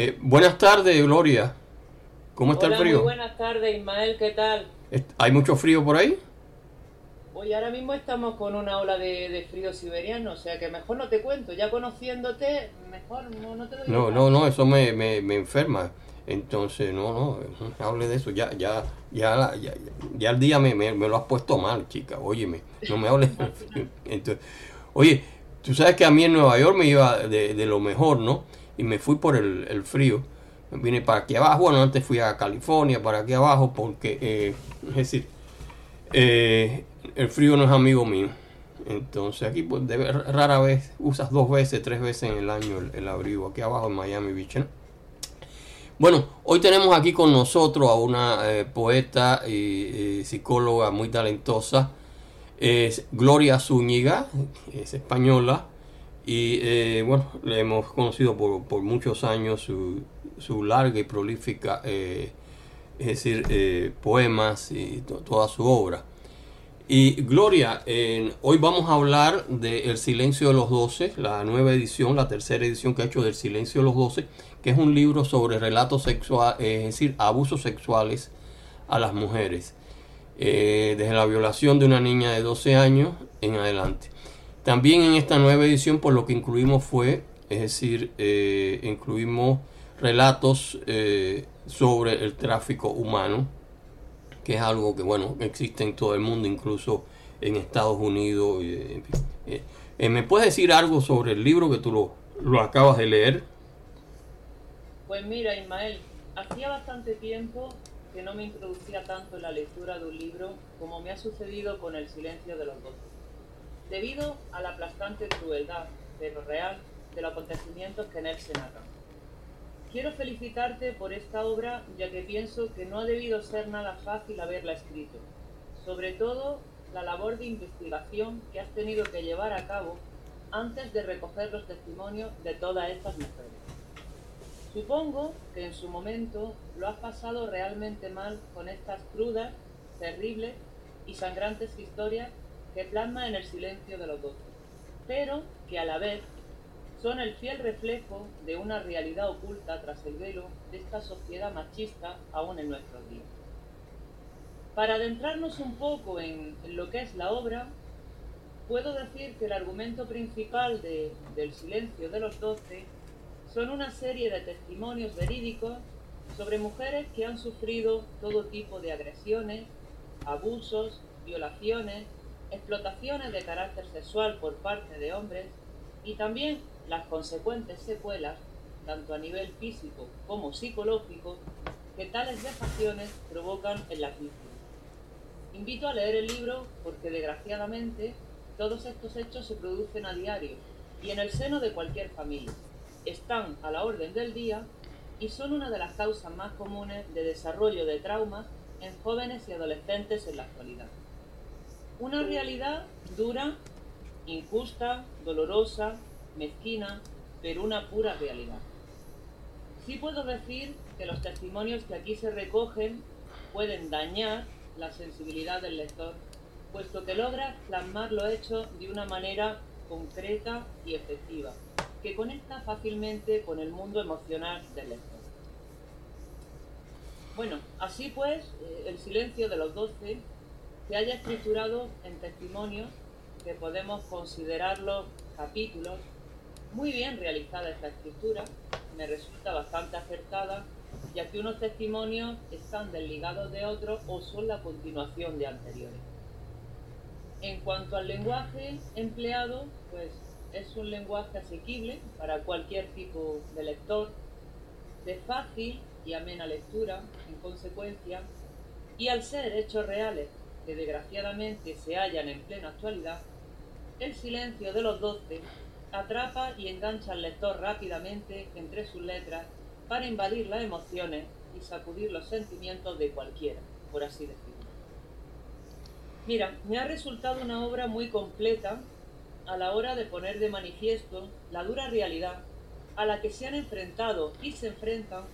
Eh, buenas tardes, Gloria. ¿Cómo está Hola, el frío? Muy buenas tardes, Ismael, ¿qué tal? ¿Hay mucho frío por ahí? Hoy ahora mismo estamos con una ola de, de frío siberiano, o sea que mejor no te cuento. Ya conociéndote, mejor no, no te doy No, nada. no, no, eso me, me, me enferma. Entonces, no, no, no hable de eso. Ya, ya, ya, ya, ya el día me, me, me lo has puesto mal, chica. Óyeme, no me hables. Entonces, oye, tú sabes que a mí en Nueva York me iba de, de lo mejor, ¿no? Y me fui por el, el frío. Me vine para aquí abajo. Bueno, antes fui a California, para aquí abajo, porque, eh, es decir, eh, el frío no es amigo mío. Entonces aquí pues rara vez usas dos veces, tres veces en el año el, abrigo aquí abajo en Miami Beach. ¿no? Bueno, hoy tenemos aquí con nosotros a una eh, poeta y, y psicóloga muy talentosa. Es Gloria Zúñiga, es española. Y eh, bueno, le hemos conocido por, por muchos años su, su larga y prolífica, eh, es decir, eh, poemas y to- toda su obra. Y Gloria, hoy vamos a hablar de El Silencio de los Doce, la nueva edición, la tercera edición que ha hecho del Silencio de los Doce, que es un libro sobre relatos sexuales, es decir, abusos sexuales a las mujeres, desde la violación de una niña de 12 años en adelante. También en esta nueva edición, por lo que incluimos fue, es decir, eh, incluimos relatos eh, sobre el tráfico humano, que es algo que, bueno, existe en todo el mundo, incluso en Estados Unidos. eh, ¿Me puedes decir algo sobre el libro que tú lo, lo acabas de leer? Pues mira, Ismael, hacía bastante tiempo que no me introducía tanto en la lectura de un libro como me ha sucedido con El silencio de los doce. Debido a la aplastante crueldad, pero real, de los acontecimientos que en él se narran. Quiero felicitarte por esta obra, ya que pienso que no ha debido ser nada fácil haberla escrito. Sobre todo, la labor de investigación que has tenido que llevar a cabo antes de recoger los testimonios de todas estas mujeres. Supongo que en su momento lo has pasado realmente mal con estas crudas, terribles y sangrantes historias que plasma en el silencio de los doce, pero que a la vez son el fiel reflejo de una realidad oculta tras el velo de esta sociedad machista aún en nuestros días. Para adentrarnos un poco en, en lo que es la obra, puedo decir que el argumento principal de- del silencio de los doce son una serie de testimonios verídicos sobre mujeres que han sufrido todo tipo de agresiones, abusos, violaciones, explotaciones de carácter sexual por parte de hombres y también las consecuentes secuelas, tanto a nivel físico como psicológico, que tales vejaciones provocan en las víctimas. Invito a leer el libro porque desgraciadamente todos estos hechos se producen a diario y en el seno de cualquier familia. Están a la orden del día y son una de las causas más comunes de desarrollo de traumas en jóvenes y adolescentes en la actualidad. Una realidad dura, injusta, dolorosa, mezquina, pero una pura realidad. Sí puedo decir que los testimonios que aquí se recogen pueden dañar la sensibilidad del lector, puesto que logra plasmar lo hecho de una manera concreta y efectiva, que conecta fácilmente con el mundo emocional del lector. Bueno, así pues, eh, el silencio de los doce se haya estructurado en testimonios que podemos considerarlos capítulos. Muy bien realizada esta escritura, me resulta bastante acertada, ya que unos testimonios están desligados de otros o son la continuación de anteriores. En cuanto al lenguaje empleado, pues es un lenguaje asequible para cualquier tipo de lector, de fácil y amena lectura, en consecuencia, y al ser hechos reales que desgraciadamente se hallan en plena actualidad, el silencio de los doce atrapa y engancha al lector rápidamente entre sus letras para invadir las emociones y sacudir los sentimientos de cualquiera, por así decirlo. Mira, me ha resultado una obra muy completa a la hora de poner de manifiesto la dura realidad a la que se han enfrentado y se enfrentan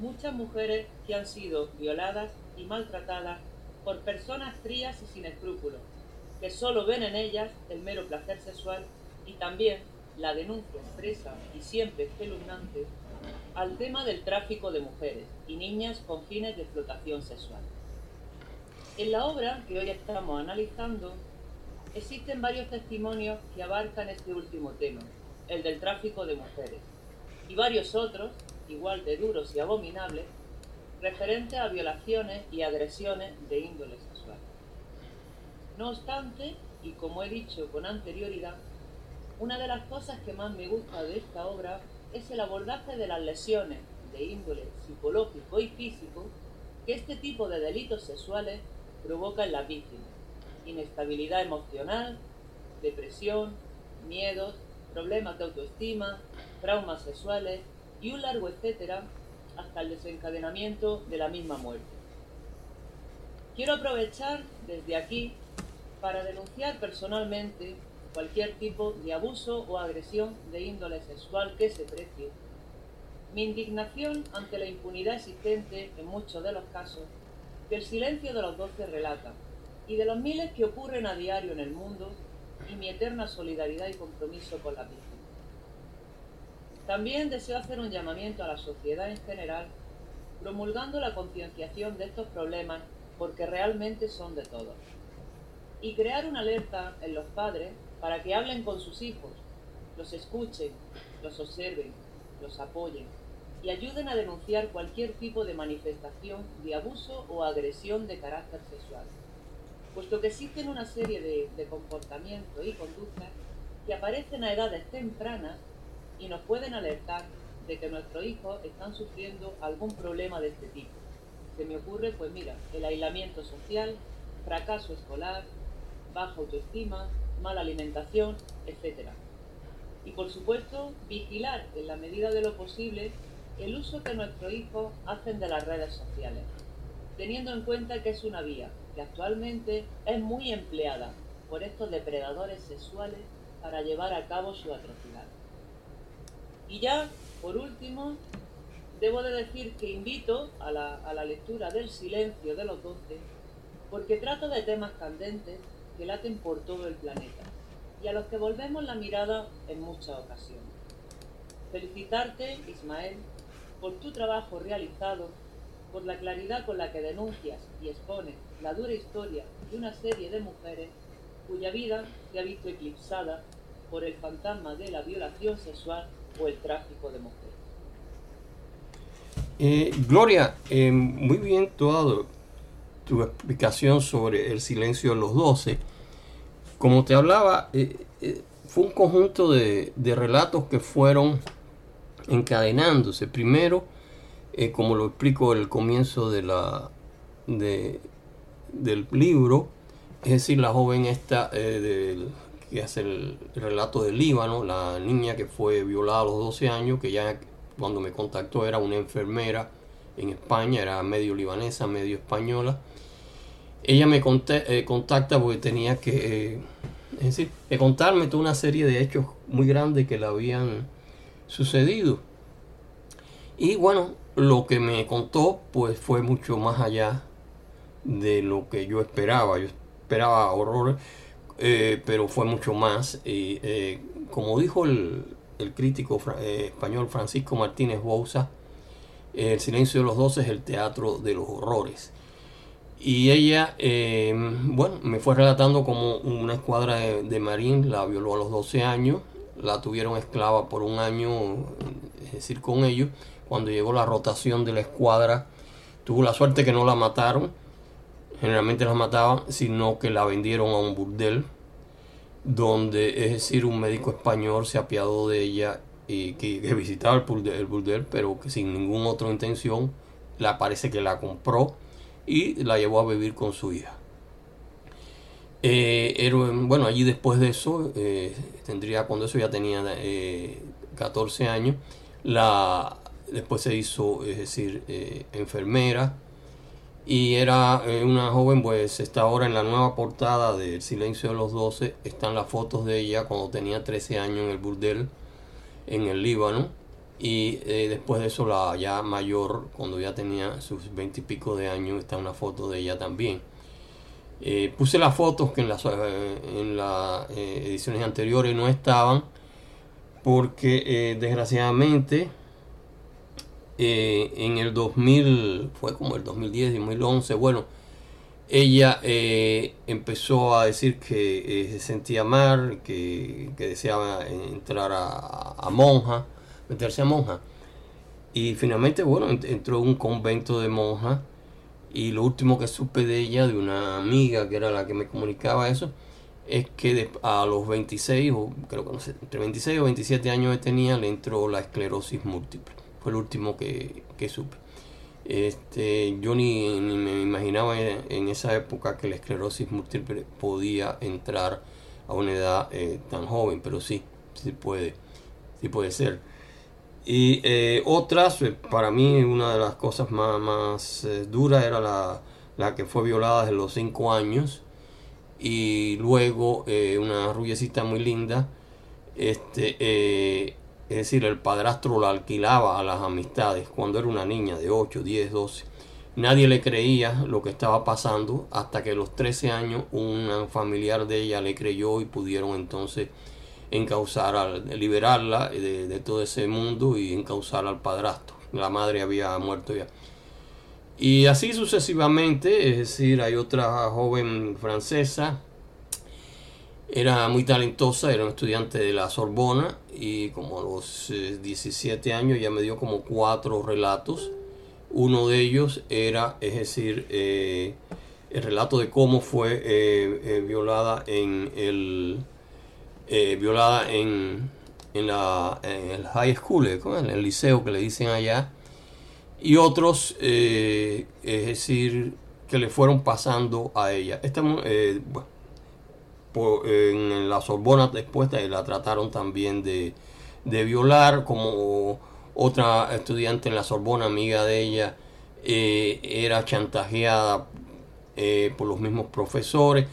muchas mujeres que han sido violadas y maltratadas por personas frías y sin escrúpulos, que solo ven en ellas el mero placer sexual y también la denuncia expresa y siempre espeluznante al tema del tráfico de mujeres y niñas con fines de explotación sexual. En la obra que hoy estamos analizando, existen varios testimonios que abarcan este último tema, el del tráfico de mujeres, y varios otros, igual de duros y abominables, referentes a violaciones y agresiones de índole sexual. No obstante, y como he dicho con anterioridad, una de las cosas que más me gusta de esta obra es el abordaje de las lesiones de índole psicológico y físico que este tipo de delitos sexuales provoca en las víctimas. Inestabilidad emocional, depresión, miedos, problemas de autoestima, traumas sexuales y un largo etcétera hasta el desencadenamiento de la misma muerte. Quiero aprovechar desde aquí para denunciar personalmente cualquier tipo de abuso o agresión de índole sexual que se precie. Mi indignación ante la impunidad existente en muchos de los casos del silencio de los doce relata y de los miles que ocurren a diario en el mundo y mi eterna solidaridad y compromiso con la víctimas. También deseo hacer un llamamiento a la sociedad en general, promulgando la concienciación de estos problemas porque realmente son de todos. Y crear una alerta en los padres para que hablen con sus hijos, los escuchen, los observen, los apoyen y ayuden a denunciar cualquier tipo de manifestación de abuso o agresión de carácter sexual, puesto que existen una serie de, de comportamientos y conductas que aparecen a edades tempranas y nos pueden alertar de que nuestros hijos están sufriendo algún problema de este tipo. Se me ocurre, pues mira, el aislamiento social, fracaso escolar, baja autoestima, mala alimentación, etc. Y por supuesto, vigilar en la medida de lo posible el uso que nuestros hijos hacen de las redes sociales, teniendo en cuenta que es una vía que actualmente es muy empleada por estos depredadores sexuales para llevar a cabo su atrocidad. Y ya, por último, debo de decir que invito a la, a la lectura del silencio de los doce, porque trata de temas candentes que laten por todo el planeta y a los que volvemos la mirada en muchas ocasiones. Felicitarte, Ismael, por tu trabajo realizado, por la claridad con la que denuncias y expones la dura historia de una serie de mujeres cuya vida se ha visto eclipsada por el fantasma de la violación sexual o el tráfico de mujeres. Eh, Gloria, eh, muy bien todo tu explicación sobre el silencio de los doce. Como te hablaba, eh, fue un conjunto de, relatos que fueron encadenándose. Primero, como lo explico el comienzo de la, de, del libro, es decir, la joven esta del, que hace el, el, relato del Líbano, la niña que fue violada a los 12 años, que ya cuando me contactó era una enfermera en España, era medio libanesa, medio española. Ella me eh, contacta porque tenía que, eh, decir, contarme toda una serie de hechos muy grandes que le habían sucedido. Y bueno, lo que me contó pues fue mucho más allá de lo que yo esperaba. Yo esperaba horrores, eh, pero fue mucho más. Eh, como dijo el, el crítico eh, español Francisco Martínez Bouza, El silencio de los dos es el teatro de los horrores. Y ella, eh, bueno, me fue relatando como una escuadra de, de marín la violó a los 12 años, la tuvieron esclava por un año, es decir, con ellos. Cuando llegó la rotación de la escuadra, tuvo la suerte que no la mataron, generalmente la mataban, sino que la vendieron a un burdel, donde, es decir, un médico español se apiadó de ella y que, visitaba el burdel, el burdel, pero que sin ninguna otra intención, la parece que la compró y la llevó a vivir con su hija. Eh, bueno, allí después de eso, eh, tendría cuando eso ya tenía eh, 14 años, la, después se hizo, es decir, eh, enfermera y era eh, una joven, pues está ahora en la nueva portada de Silencio de los Doce, están las fotos de ella cuando tenía 13 años en el burdel en el Líbano y eh, después de eso la ya mayor, cuando ya tenía sus 20 y pico de años, está una foto de ella también. Eh, puse las fotos que en las, en las ediciones anteriores no estaban porque desgraciadamente eh, en el 2000, fue como el 2010, 2011, bueno, ella eh, empezó a decir que se sentía mal, que, deseaba entrar a, a, monja, meterse a monja. Y finalmente, bueno, entró en un convento de monja. Y lo último que supe de ella, de una amiga que era la que me comunicaba eso, es que a los 26, o creo que no sé, entre 26 o 27 años que tenía, le entró la esclerosis múltiple. Fue el último que, supe. Este, yo ni, me imaginaba en, esa época que la esclerosis múltiple podía entrar a una edad eh, tan joven, pero sí, sí puede, sí puede ser. Y eh, otras, eh, para mí una de las cosas más, más duras era la, la, que fue violada desde los 5 años y luego una rullecita muy linda. Este, es decir, el padrastro la alquilaba a las amistades cuando era una niña de 8, 10, 12. Nadie le creía lo que estaba pasando hasta que a los 13 años un familiar de ella le creyó y pudieron entonces encauzar, al, liberarla de, de todo ese mundo y encauzar al padrastro. La madre había muerto ya. Y así sucesivamente, es decir, hay otra joven francesa, era muy talentosa, era un estudiante de la Sorbona y como a los 17 eh, años ya me dio como cuatro relatos. Uno de ellos era, es decir, eh, el relato de cómo fue eh, violada en el violada en, en, la, el high school, en el liceo que le dicen allá y otros, es decir, que le fueron pasando a ella. Eh, en la Sorbona después la trataron también de, violar, como otra estudiante en la Sorbona, amiga de ella, eh, era chantajeada por los mismos profesores.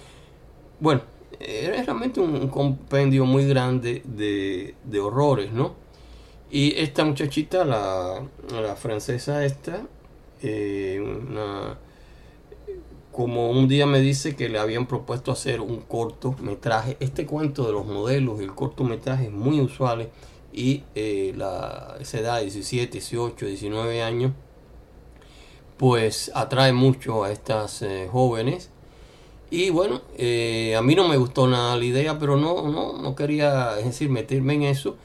Bueno, era realmente un, compendio muy grande de, de horrores, ¿no? Y esta muchachita, la, francesa esta, eh, como un día me dice que le habían propuesto hacer un cortometraje. Este cuento de los modelos y el cortometraje es muy usual y eh, la, esa edad, 17, 18, 19 años, pues atrae mucho a estas eh, jóvenes. Y bueno, a mí no me gustó nada la idea, pero no, no, no quería, es decir, meterme en eso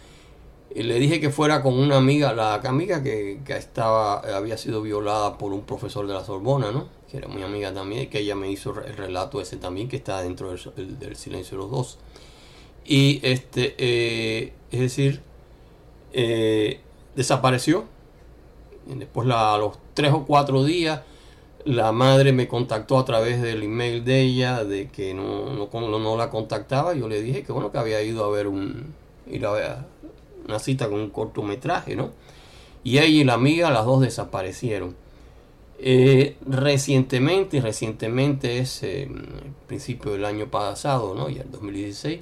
y le dije que fuera con una amiga, la amiga que, estaba, había sido violada por un profesor de la Sorbona, ¿no? Que era muy amiga también, que ella me hizo el relato ese también, que está dentro del, silencio de los dos. Y este, eh, es decir, eh, desapareció. Después a los tres o cuatro días, la madre me contactó a través del email de ella, de que no, no, no la contactaba. Yo le dije que bueno, que había ido a ver un, ir a ver, una cita con un cortometraje, ¿no? Y ella y la amiga, las dos desaparecieron. Eh, recientemente, recientemente es eh, principio del año pasado, ¿no? Ya el 2016,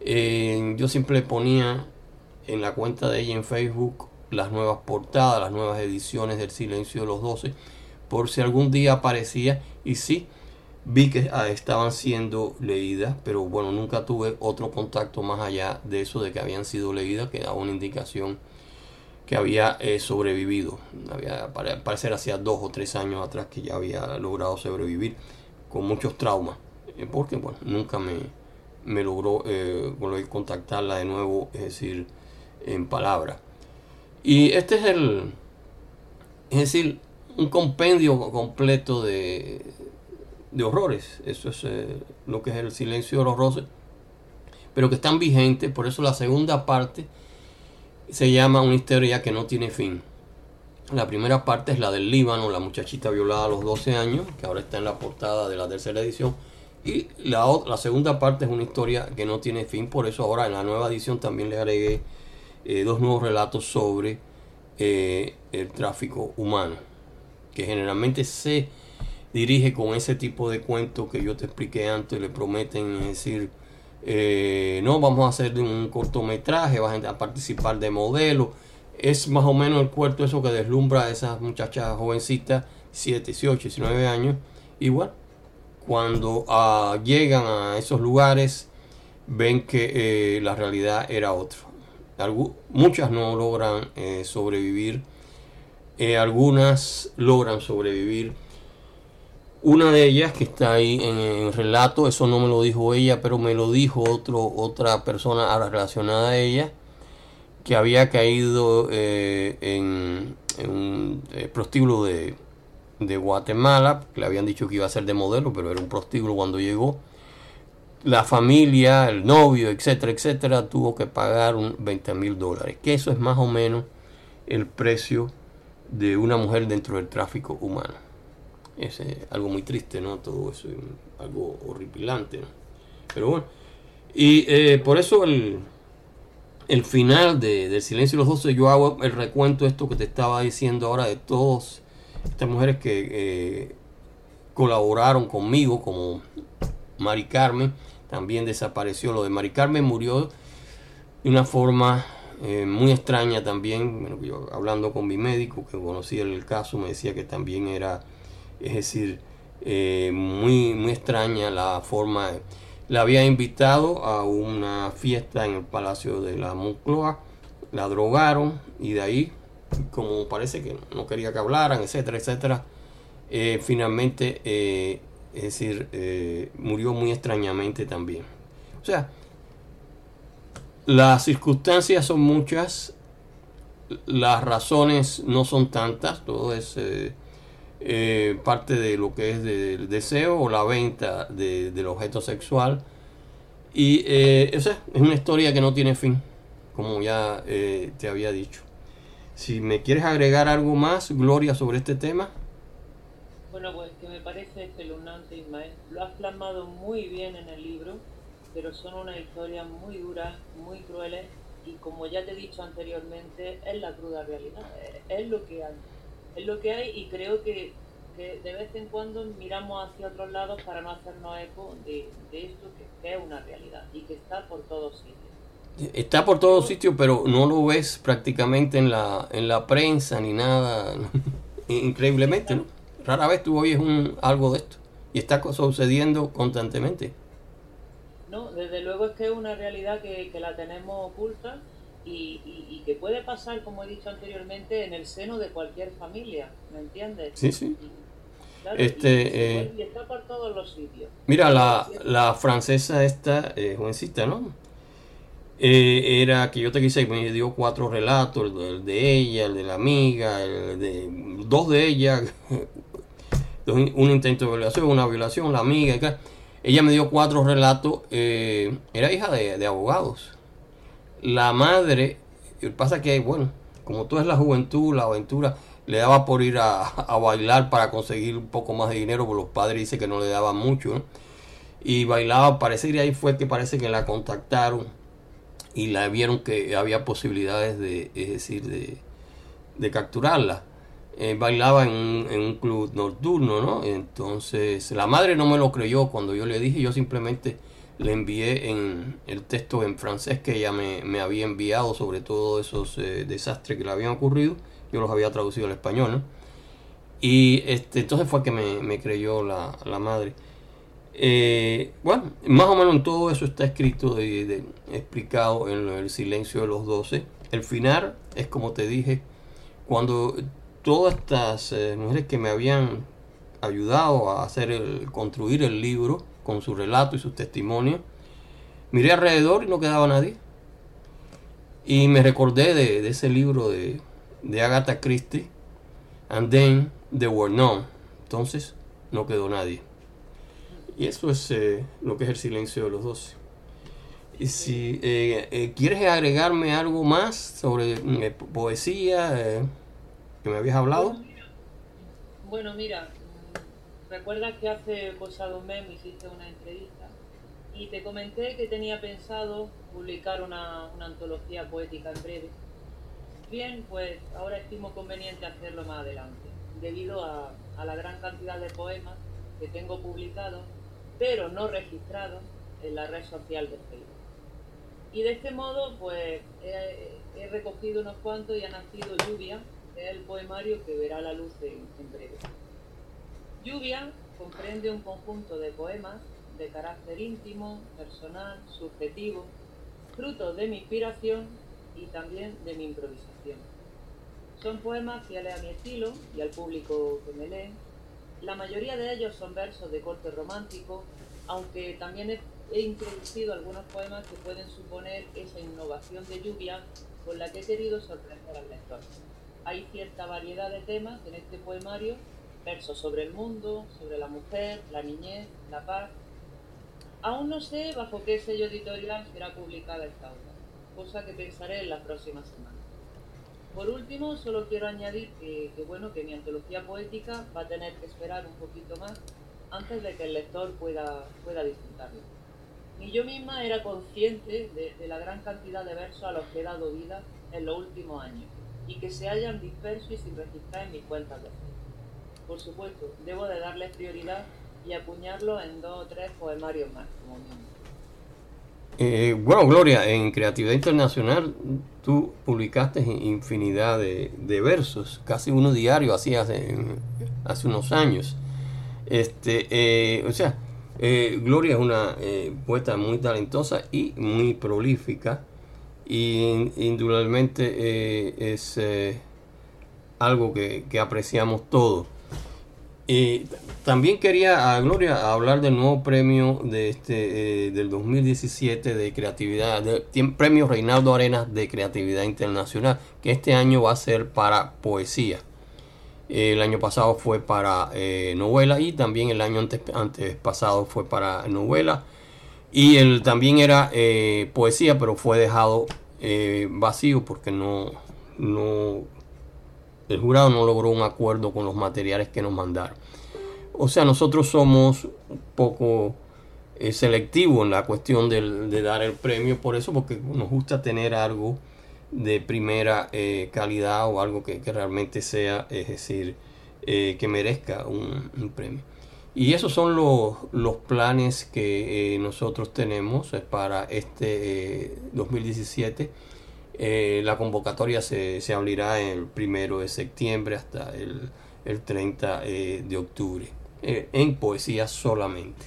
eh, yo siempre ponía en la cuenta de ella en Facebook las nuevas portadas, las nuevas ediciones del Silencio de los Doce, por si algún día aparecía. Y sí, vi que ah, estaban siendo leídas, pero bueno, nunca tuve otro contacto más allá de eso de que habían sido leídas, que daba una indicación que había eh, sobrevivido. Había, parecer hacía dos o tres años atrás que ya había logrado sobrevivir con muchos traumas, eh, porque bueno, nunca me, me logró eh, contactarla de nuevo, es decir, en palabra. Y este es el, es decir, un compendio completo de, de horrores. Eso es eh, lo que es el silencio de los roses. Pero que están vigentes. Por eso la segunda parte se llama una historia que no tiene fin. La primera parte es la del Líbano, la muchachita violada a los 12 años, que ahora está en la portada de la tercera edición. Y la, la segunda parte es una historia que no tiene fin. Por eso ahora en la nueva edición también le agregué eh, dos nuevos relatos sobre eh, el tráfico humano. Que generalmente se dirige con ese tipo de cuentos que yo te expliqué antes, le prometen decir, eh, no, vamos a hacer un cortometraje, vas a participar de modelo. Es más o menos el cuento eso que deslumbra a esas muchachas jovencitas, 7, 18, 19 años. Igual, cuando ah, llegan a esos lugares, ven que eh, la realidad era otra. muchas no logran eh, sobrevivir, algunas logran sobrevivir. Una de ellas que está ahí en el relato, eso no me lo dijo ella, pero me lo dijo otro, otra persona relacionada a ella, que había caído en, un prostíbulo de, de Guatemala, que le habían dicho que iba a ser de modelo, pero era un prostíbulo cuando llegó la familia, el novio, etcétera, etcétera, tuvo que pagar un 20 mil dólares, que eso es más o menos el precio de una mujer dentro del tráfico humano. Es algo muy triste, ¿no? Todo eso, algo horripilante, ¿no? Pero bueno, y eh, por eso el, el final de, del Silencio de los Doce, yo hago el recuento, esto que te estaba diciendo ahora, de todas estas mujeres que eh, colaboraron conmigo, como Mari Carmen, también desapareció. Lo de Mari Carmen murió de una forma eh, muy extraña también. yo hablando con mi médico que conocía el caso, me decía que también era, es decir, eh, muy, muy extraña la forma. La había invitado a una fiesta en el Palacio de la Moncloa, la drogaron y de ahí, como parece que no quería que hablaran, etcétera, etcétera, eh, finalmente es decir, eh, murió muy extrañamente también. O sea, las circunstancias son muchas, las razones no son tantas, todo es eh, eh, parte de lo que es del deseo o la venta del objeto sexual. Y o sea, es una historia que no tiene fin, como ya te había dicho. Si me quieres agregar algo más, Gloria, sobre este tema. Bueno, pues que me parece espeluznante, Ismael. Lo has plasmado muy bien en el libro, pero son una historia muy duras, muy crueles, y como ya te he dicho anteriormente, es la cruda realidad, es lo que hay. Es lo que hay y creo que, de vez en cuando miramos hacia otros lados para no hacernos eco de, esto que, es una realidad y que está por todos sitios. Está por todos sitios, pero no lo ves prácticamente en la, en la prensa ni nada, increíblemente, ¿no? Rara vez tú oyes un, algo de esto y está sucediendo constantemente. No, desde luego es que es una realidad que, la tenemos oculta y, que puede pasar, como he dicho anteriormente, en el seno de cualquier familia, ¿me entiendes? Sí, sí. este, eh, y, está por todos los sitios. Mira, la, la francesa esta, eh, jovencita, ¿no? Eh, era que yo te quise, me dio cuatro relatos, el de ella, el de la amiga, el de dos de ella, un intento de violación, una violación, la amiga. Ella me dio cuatro relatos. Eh, era hija de, abogados. La madre, pasa que, bueno, como tú es la juventud, la aventura, le daba por ir a, bailar para conseguir un poco más de dinero, porque los padres dicen que no le daban mucho. Y bailaba, parece que ahí fue que parece que la contactaron y la vieron que había posibilidades de, es decir, de, de capturarla. Eh, bailaba en un, club nocturno, ¿no? Entonces la madre no me lo creyó cuando yo le dije, yo simplemente le envié en el texto en francés que ella me, había enviado sobre todos esos eh, desastres que le habían ocurrido, yo los había traducido al español. Y este, entonces fue que me, creyó la, madre. Eh, bueno, más o menos en todo eso está escrito, de, explicado en el silencio de los doce. El final es como te dije, cuando todas estas eh, mujeres que me habían ayudado a hacer el, construir el libro con su relato y sus testimonios, miré alrededor y no quedaba nadie. Y me recordé de, ese libro de, Agatha Christie, And Then There Were None. Entonces no quedó nadie. Y eso es eh, lo que es el silencio de los doce. Y si eh, quieres agregarme algo más sobre poesía, que me habías hablado? Bueno, mira, recuerdas que hace cosa un mes me hiciste una entrevista y te comenté que tenía pensado publicar una, antología poética en breve. Bien, pues ahora estimo conveniente hacerlo más adelante, debido a, la gran cantidad de poemas que tengo publicados, pero no registrados en la red social de Facebook. Y de este modo, pues he, recogido unos cuantos y ha nacido Lluvia, el poemario que verá la luz en, breve. Lluvia comprende un conjunto de poemas de carácter íntimo, personal, subjetivo, fruto de mi inspiración y también de mi improvisación. Son poemas fieles a mi estilo y al público que me lee. La mayoría de ellos son versos de corte romántico, aunque también he, he introducido algunos poemas que pueden suponer esa innovación de lluvia con la que he querido sorprender al lector. Hay cierta variedad de temas en este poemario, versos sobre el mundo, sobre la mujer, la niñez, la paz. Aún no sé bajo qué sello editorial será publicada esta obra, cosa que pensaré en la próxima semana. Por último, solo quiero añadir que, que, bueno, que mi antología poética va a tener que esperar un poquito más antes de que el lector pueda, pueda disfrutarlo. Ni yo misma era consciente de, de la gran cantidad de versos a los que he dado vida en los últimos años y que se hayan disperso y sin registrar en mis cuentas de Facebook. Por supuesto, debo de darles prioridad y acuñarlo en dos o tres poemarios más, como. Eh, bueno, Gloria, en Creatividad Internacional tú publicaste infinidad de, versos, casi uno diario así hace, hace unos años. Este, eh, o sea, eh, Gloria es una eh, poeta muy talentosa y muy prolífica y indudablemente es algo que, apreciamos todos. Y también quería, a Gloria, hablar del nuevo premio de este, eh, del 2017 de creatividad, del premio Reinaldo Arenas de Creatividad Internacional, que este año va a ser para poesía. El año pasado fue para eh, novela y también el año antes, antes pasado fue para novela. Y el, también era eh, poesía, pero fue dejado vacío porque no, no, el jurado no logró un acuerdo con los materiales que nos mandaron. O sea, nosotros somos un poco eh, selectivos en la cuestión de dar el premio, por eso, porque nos gusta tener algo de primera eh, calidad o algo que, que, realmente sea, es decir, eh, que merezca un, un, premio. Y esos son los, los planes que eh, nosotros tenemos para este 2017. Eh, la convocatoria se, se, abrirá el primero de septiembre hasta el, el 30 eh, de octubre, en poesía solamente.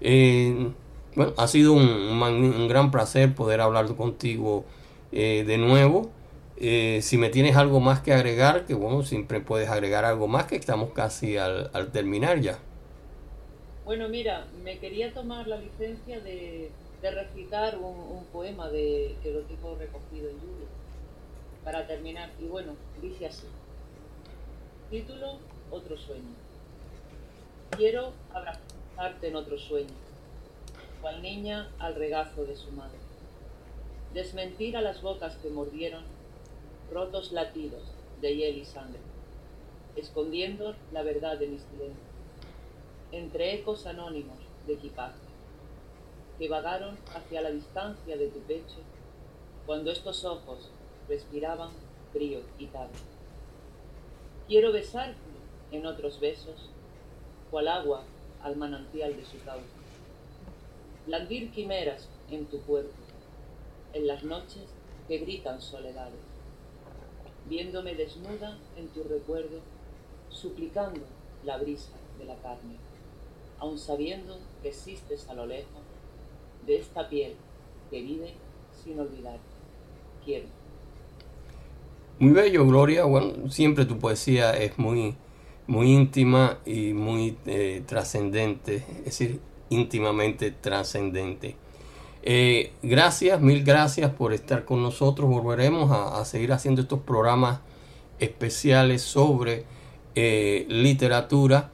bueno, ha sido un, un, gran placer poder hablar contigo de nuevo. si me tienes algo más que agregar, que bueno, siempre puedes agregar algo más, que estamos casi al, al terminar ya. Bueno, mira, me quería tomar la licencia de, de recitar un, poema de, que lo tengo recogido en Julio, para terminar. Y bueno, dice así. Título, Otro sueño. Quiero abrazarte en otro sueño, cual niña al regazo de su madre. Desmentir a las bocas que mordieron rotos latidos de hiel y sangre, escondiendo la verdad de mis silencios entre ecos anónimos de equipaje, que vagaron hacia la distancia de tu pecho cuando estos ojos respiraban frío y tarde. Quiero besarte en otros besos, cual agua al manantial de su cauce. Blandir quimeras en tu cuerpo, en las noches que gritan soledades, viéndome desnuda en tu recuerdo, suplicando la brisa de la carne aun sabiendo que existes a lo lejos, de esta piel que vive sin olvidar. Quiero. Muy bello, Gloria. Bueno, siempre tu poesía es muy, muy íntima y muy eh, trascendente, es decir, íntimamente trascendente. Eh, gracias, mil gracias por estar con nosotros. Volveremos a, a seguir haciendo estos programas especiales sobre eh, literatura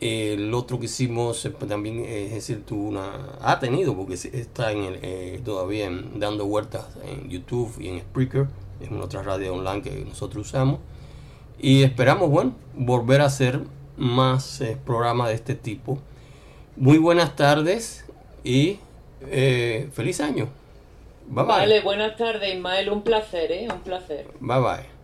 el otro que hicimos eh, también, es decir, tuvo una, ha tenido, porque está en el, eh, todavía en, dando vueltas en YouTube y en Spreaker, es una otra radio online que nosotros usamos. Y esperamos, bueno, volver a hacer más eh, programas de este tipo. Muy buenas tardes y eh, feliz año. Bye bye. Vale, buenas tardes, Ismael. Un placer, ¿eh? Un placer. Bye bye.